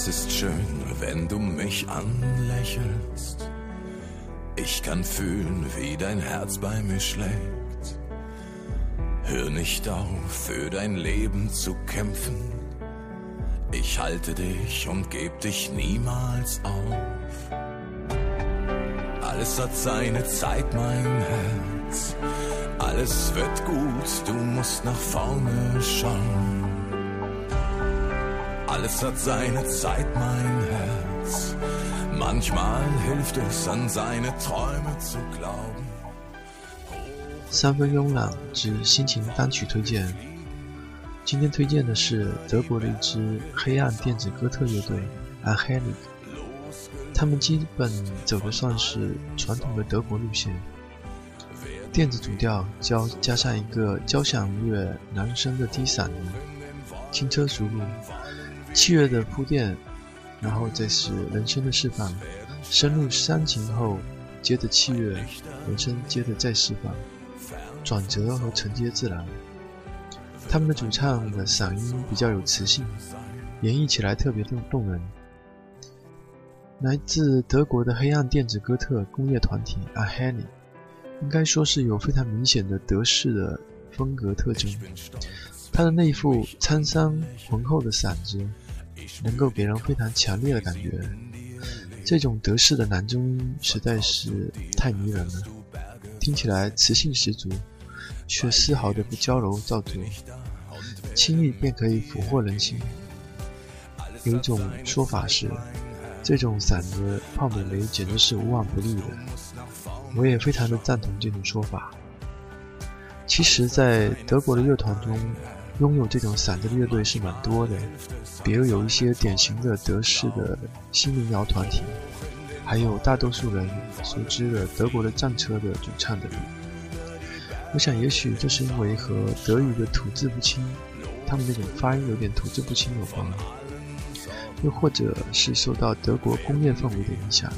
Es ist schön, wenn du mich anlächelst. Ich kann fühlen, wie dein Herz bei mir schlägt. Hör nicht auf, für dein Leben zu kämpfen. Ich halte dich und geb dich niemals auf. Alles hat seine Zeit, mein Herz. Alles wird gut, du musst nach vorne schauen. 三分慵懒之心情单曲推荐。今天推荐的是德国的一支黑暗电子哥特乐队 a h e l i c 他们基本走的算是传统的德国路线，电子主调加加上一个交响乐男声的低嗓音，轻车熟路，器乐的铺垫，然后再是人声的释放，深入煽情后，接着器乐，人声接着再释放，转折和承接自然。他们的主唱的嗓音比较有磁性，演绎起来特别动动人。来自德国的黑暗电子哥特工业团体 Aheni，应该说是有非常明显的德式的风格特征。他的那一副沧桑浑厚的嗓子，能够给人非常强烈的感觉。这种德式的男中音实在是太迷人了，听起来磁性十足，却丝毫的不娇柔造作，轻易便可以俘获人心。有一种说法是。这种嗓子泡美眉简直是无往不利的，我也非常的赞同这种说法。其实，在德国的乐团中，拥有这种嗓子的乐队是蛮多的，比如有一些典型的德式的新民谣团体，还有大多数人熟知的德国的战车的主唱等。我想，也许这是因为和德语的吐字不清，他们那种发音有点吐字不清有关。又或者是受到德国工业氛围的影响，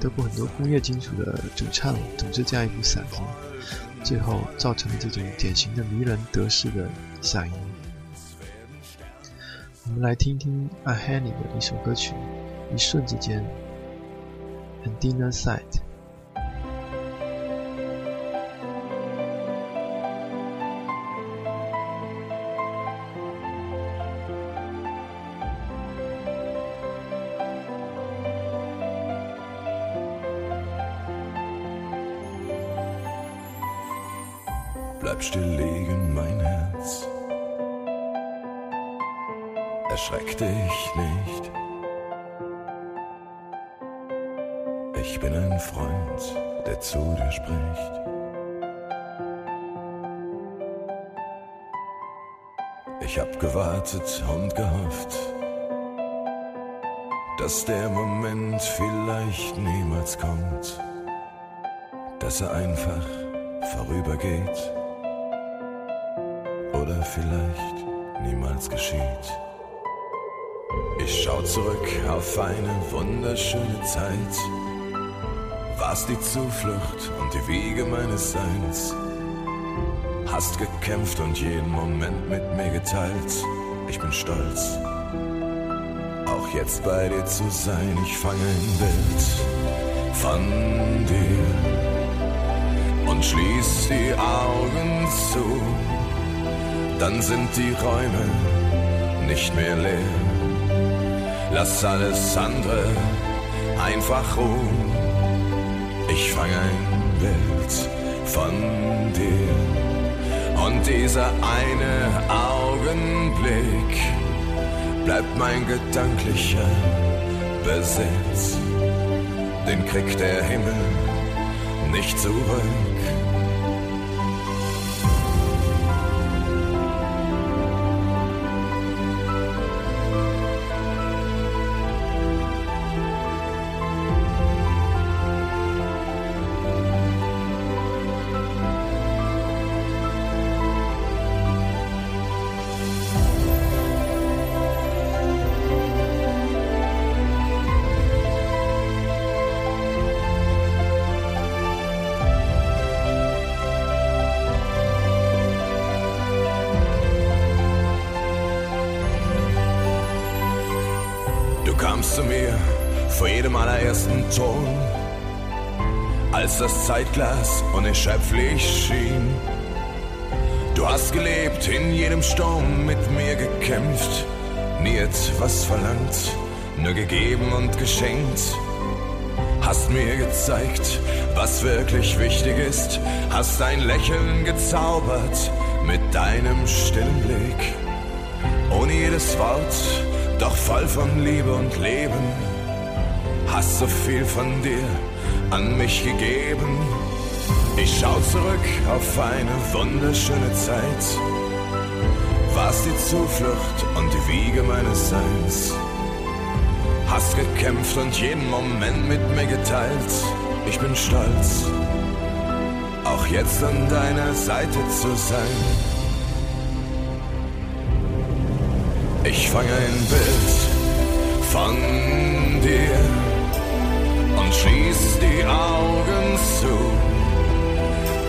德国很多工业金属的主唱总是这样一副嗓子，最后造成了这种典型的迷人得势的嗓音。我们来听听艾哈尼的一首歌曲，一瞬之间，And Dinner Side。Bleib still liegen, mein Herz. Erschreck dich nicht. Ich bin ein Freund, der zu dir spricht. Ich hab gewartet und gehofft, dass der Moment vielleicht niemals kommt, dass er einfach vorübergeht oder vielleicht niemals geschieht. Ich schau zurück auf eine wunderschöne Zeit. Warst die Zuflucht und die Wiege meines Seins. Hast gekämpft und jeden Moment mit mir geteilt. Ich bin stolz, auch jetzt bei dir zu sein. Ich fange ein Bild von dir und schließ die Augen zu dann sind die Räume nicht mehr leer. Lass alles andere einfach ruhen. Ich fange ein Bild von dir. Und dieser eine Augenblick bleibt mein gedanklicher Besitz. Den kriegt der Himmel nicht zurück. Zu mir vor jedem allerersten Ton, als das Zeitglas unerschöpflich schien. Du hast gelebt, in jedem Sturm mit mir gekämpft, nie etwas verlangt, nur gegeben und geschenkt. Hast mir gezeigt, was wirklich wichtig ist, hast ein Lächeln gezaubert mit deinem stillen Blick. Ohne jedes Wort, doch voll von Liebe und Leben, hast so viel von dir an mich gegeben. Ich schau zurück auf eine wunderschöne Zeit. Warst die Zuflucht und die Wiege meines Seins. Hast gekämpft und jeden Moment mit mir geteilt. Ich bin stolz, auch jetzt an deiner Seite zu sein. Ich fange ein Bild von dir und schließ die Augen zu.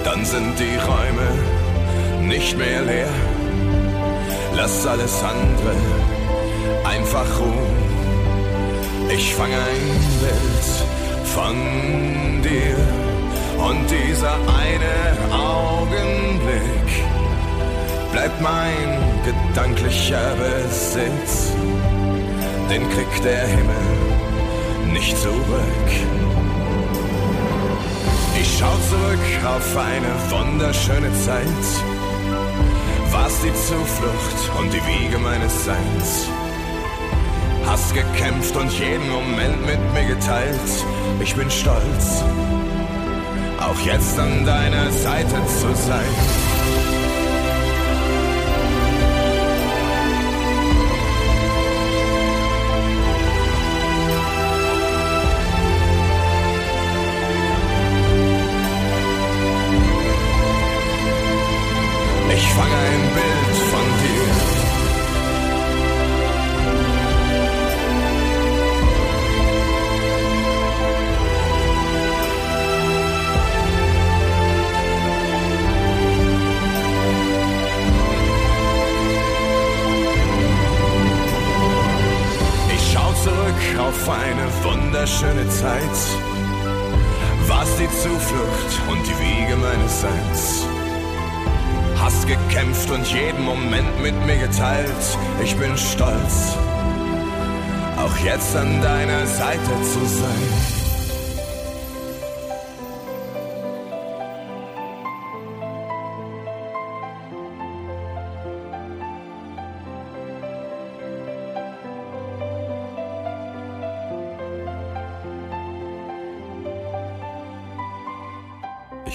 Dann sind die Räume nicht mehr leer. Lass alles andere einfach ruhen. Ich fange ein Bild von dir und dieser eine Augenblick bleibt mein gedanklicher Besitz. Den kriegt der Himmel nicht zurück. Ich schau zurück auf eine wunderschöne Zeit. Warst die Zuflucht und die Wiege meines Seins. Hast gekämpft und jeden Moment mit mir geteilt. Ich bin stolz, auch jetzt an deiner Seite zu sein. Wunderschöne Zeit. Warst die Zuflucht und die Wiege meines Seins. Hast gekämpft und jeden Moment mit mir geteilt. Ich bin stolz, auch jetzt an deiner Seite zu sein.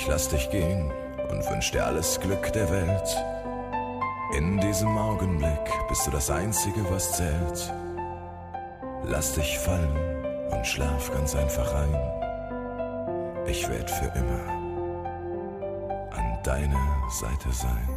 Ich lass dich gehen und wünsch dir alles Glück der Welt. In diesem Augenblick bist du das Einzige, was zählt. Lass dich fallen und schlaf ganz einfach ein. Ich werd für immer an deiner Seite sein.